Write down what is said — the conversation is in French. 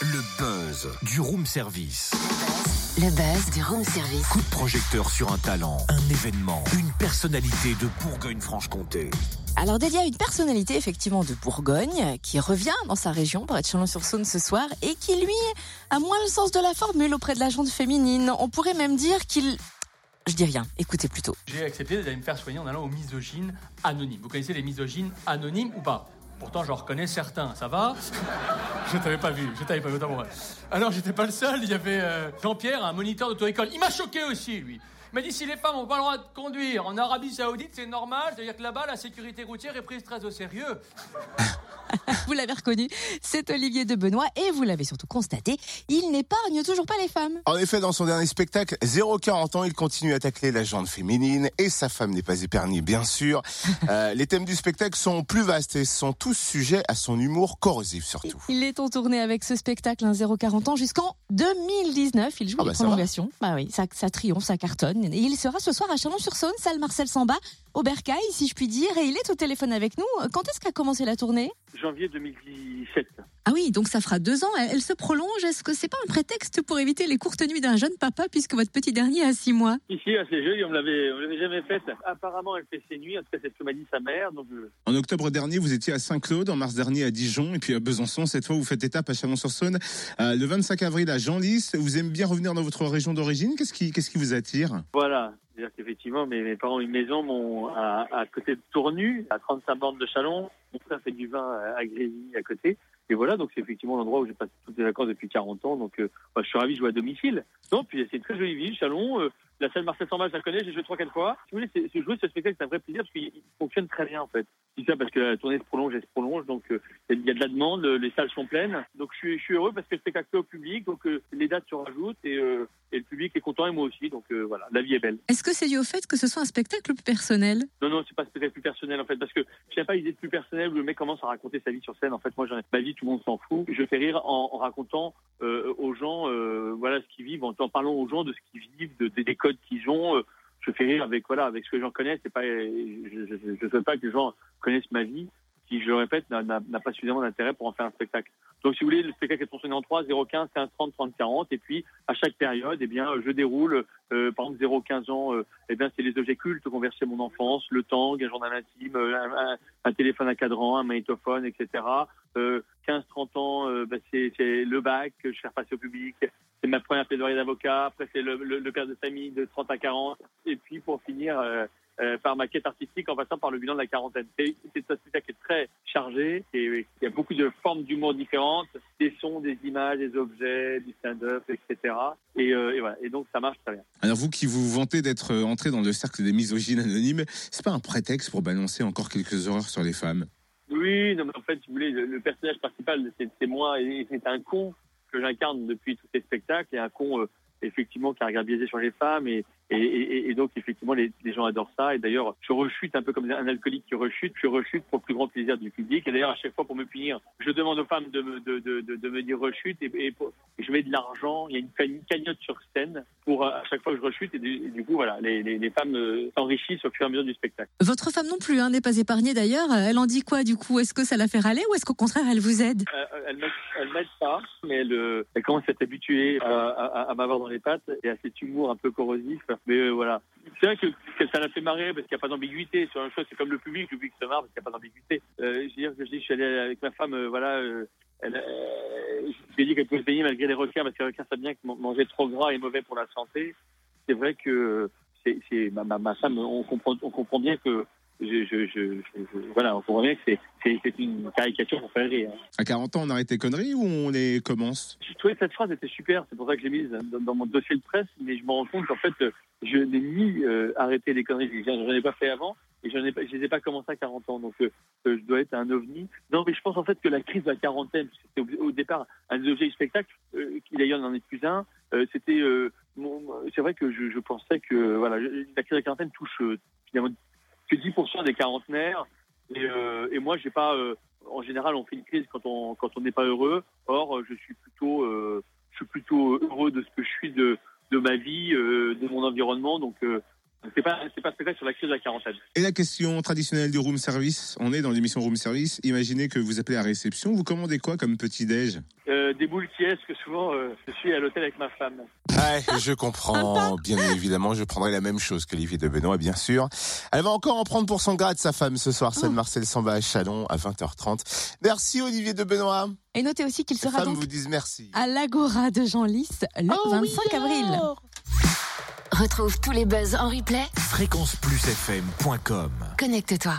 Le buzz du room service. Le buzz du room service. Coup de projecteur sur un talent, un événement, une personnalité de Bourgogne-Franche-Comté. Alors dédié à une personnalité effectivement de Bourgogne qui revient dans sa région pour être Chalon-sur-Saône ce soir et qui lui a moins le sens de la formule auprès de la gente féminine. On pourrait même dire qu'il je dis rien, écoutez plutôt. J'ai accepté d'aller me faire soigner en allant aux misogynes anonymes. Vous connaissez les misogynes anonymes ou pas? Pourtant, j'en reconnais certains, ça va Je t'avais pas vu, je t'avais pas vu, autant Alors, j'étais pas le seul, il y avait euh, Jean-Pierre, un moniteur d'auto-école. Il m'a choqué aussi, lui. Il m'a dit si les femmes n'ont pas le droit de conduire en Arabie Saoudite, c'est normal, c'est-à-dire que là-bas, la sécurité routière est prise très au sérieux. vous l'avez reconnu, c'est Olivier de Benoît et vous l'avez surtout constaté, il n'épargne toujours pas les femmes. En effet, dans son dernier spectacle, 040 ans, il continue à tacler la jante féminine et sa femme n'est pas épargnée, bien sûr. Euh, les thèmes du spectacle sont plus vastes et sont tous sujets à son humour corrosif surtout. Il est en tournée avec ce spectacle, un 040 ans, jusqu'en 2019. Il joue ah bah prolongations. Bah oui, ça, ça triomphe, ça cartonne. Et il sera ce soir à Chalon-sur-Saône, salle Marcel Samba, au Bercail, si je puis dire. Et il est au téléphone avec nous. Quand est-ce qu'a commencé la tournée? Janvier 2017. Ah oui, donc ça fera deux ans. Elle, se prolonge. Est-ce que c'est pas un prétexte pour éviter les courtes nuits d'un jeune papa puisque votre petit dernier a six mois? Ici, assez joli, on ne l'avait jamais faite. Apparemment, elle fait ses nuits. En tout cas, c'est ce que m'a dit sa mère. Donc En octobre dernier, vous étiez à Saint-Claude. En mars dernier, à Dijon. Et puis à Besançon. Cette fois, vous faites étape à Chalon-sur-Saône. Euh, le 25 avril, à Genlis. Vous aimez bien revenir dans votre région d'origine Qu'est-ce qui, qu'est-ce qui vous attire? Voilà. C'est-à-dire mes, mes, parents ont une maison à, à, côté de Tournu, à 35 bornes de Chalon. Mon frère fait du vin à à côté. Et voilà, donc c'est effectivement l'endroit où j'ai passé toutes les vacances depuis 40 ans. Donc, euh, je suis ravi de jouer à domicile. Non, puis c'est une très jolie ville, Chalon. Euh, la salle Marcel Samba, je la connais, j'ai joué trois, quatre fois. Si vous voulez, c'est, jouer ce spectacle, c'est un vrai plaisir parce qu'il fonctionne très bien, en fait. C'est ça parce que la tournée se prolonge et se prolonge, donc euh, il y a de la demande, les salles sont pleines. Donc je suis, je suis heureux parce que le spectacle est au public, donc euh, les dates se rajoutent et, euh, et, le public est content et moi aussi. Donc voilà, la vie est belle. Est-ce que c'est dû au fait que ce soit un spectacle plus personnel? Non, non, c'est pas un spectacle plus personnel en fait, parce que je n'ai pas l'idée de plus personnel où le mec commence à raconter sa vie sur scène. En fait, moi, ma vie, tout le monde s'en fout. Je fais rire en, en racontant aux gens, voilà, ce qu'ils vivent, en, en, parlant aux gens de ce qu'ils vivent, de, des codes qu'ils ont je fais rire avec voilà avec ce que j'en connais. C'est pas, je ne souhaite pas que les gens connaissent ma vie, qui, je le répète, n'a pas suffisamment d'intérêt pour en faire un spectacle. Donc, si vous voulez, le spectacle est fonctionné en 3, 015, 15, 30, 30, 40. Et puis, à chaque période, eh bien, je déroule, euh, par exemple, 0, 15 ans, euh, eh bien, c'est les objets cultes qu'on versait mon enfance, le tang, un journal intime, euh, un, un, téléphone à cadran, un magnétophone, etc. Euh, 15, 30 ans, euh, bah, c'est le bac que je fais passer au public. C'est ma première plaidoirie d'avocat. Après, c'est le, le, le, père de famille de 30 à 40. Et puis, pour finir, euh, par ma quête artistique en passant par le bilan de la quarantaine. C'est un spectacle qui est très chargé et il y a beaucoup de formes d'humour différentes, des sons, des images, des objets, du stand-up, etc. Et, euh, et, voilà. Et donc ça marche très bien. Alors vous qui vous vantez d'être euh, entré dans le cercle des misogynes anonymes, c'est pas un prétexte pour balancer encore quelques horreurs sur les femmes? Oui, non, mais en fait, si vous voulez, le, le personnage principal, c'est moi et c'est un con que j'incarne depuis tous ces spectacles et un con euh, effectivement qui a regard biaisé sur les femmes et, et, et, et donc effectivement les, les, gens adorent ça. Et d'ailleurs je rechute un peu comme un alcoolique qui rechute, je rechute pour le plus grand plaisir du public. Et d'ailleurs à chaque fois pour me punir, je demande aux femmes de me, de, de, de, de me dire rechute. Et, et, je mets de l'argent, il y a une, cagnotte sur scène pour à chaque fois que je rechute. Et du, coup voilà les, les, les femmes euh, s'enrichissent au fur et à mesure du spectacle. Votre femme non plus hein, n'est pas épargnée d'ailleurs, elle en dit quoi du coup? Est-ce que ça la fait râler ou est-ce qu'au contraire elle vous aide? Euh, Elle m'aide pas mais elle, euh, commence à s'habituer à, m'avoir dans les pattes et à cet humour un peu corrosif mais euh, voilà c'est vrai que, que, ça l'a fait marrer parce qu'il n'y a pas d'ambiguïté sur une chose. C'est comme le public, le public se marre parce qu'il n'y a pas d'ambiguïté. Euh, je dis, je suis allé avec ma femme, voilà, je lui ai dit qu'elle pouvait se baigner malgré les requins parce que les requins savent bien que manger trop gras est mauvais pour la santé. C'est vrai que ma, femme, on comprend bien que je, je, je, je, voilà, on comprend bien que c'est, une caricature pour faire rire. À 40 ans, on arrête les conneries ou on les commence? Je trouvais que cette phrase était super, c'est pour ça que je l'ai mise dans, dans, mon dossier de presse, mais je me rends compte qu'en fait, je n'ai ni euh, arrêté les conneries, j'en ai pas fait avant, et je je les ai pas commencé à 40 ans, donc euh, je dois être un ovni. Non, mais je pense en fait que la crise de la quarantaine, c'était au, au, départ un des objets du spectacle, euh, qui d'ailleurs n'en est plus un, euh, c'était, c'est vrai que je, je, pensais que voilà, la crise de la quarantaine touche finalement que 10% des quarantenaires, et, et moi j'ai pas, en général on fait une crise quand on quand on n'est pas heureux, or je suis plutôt, je suis plutôt heureux de ce que je suis de de ma vie, euh, de mon environnement. Donc, euh, C'est pas, c'est pas spectacle sur la crise de la quarantaine. Et la question traditionnelle du room service, on est dans l'émission room service. Imaginez que vous appelez à réception, vous commandez quoi comme petit déj? Euh, des boules qui est, que souvent euh, je suis à l'hôtel avec ma femme. Ouais, je comprends. Bien évidemment, je prendrai la même chose qu'Olivier de Benoît, bien sûr. Elle va encore en prendre pour son grade, sa femme, ce soir. Scène Marcel s'en va à Chalon à 20h30. Merci Olivier de Benoît. Et notez aussi qu'il Les sera femmes donc vous disent merci. à l'Agora de Genlis le Oh 25 avril. Retrouve tous les buzz en replay. Fréquenceplusfm.com Connecte-toi.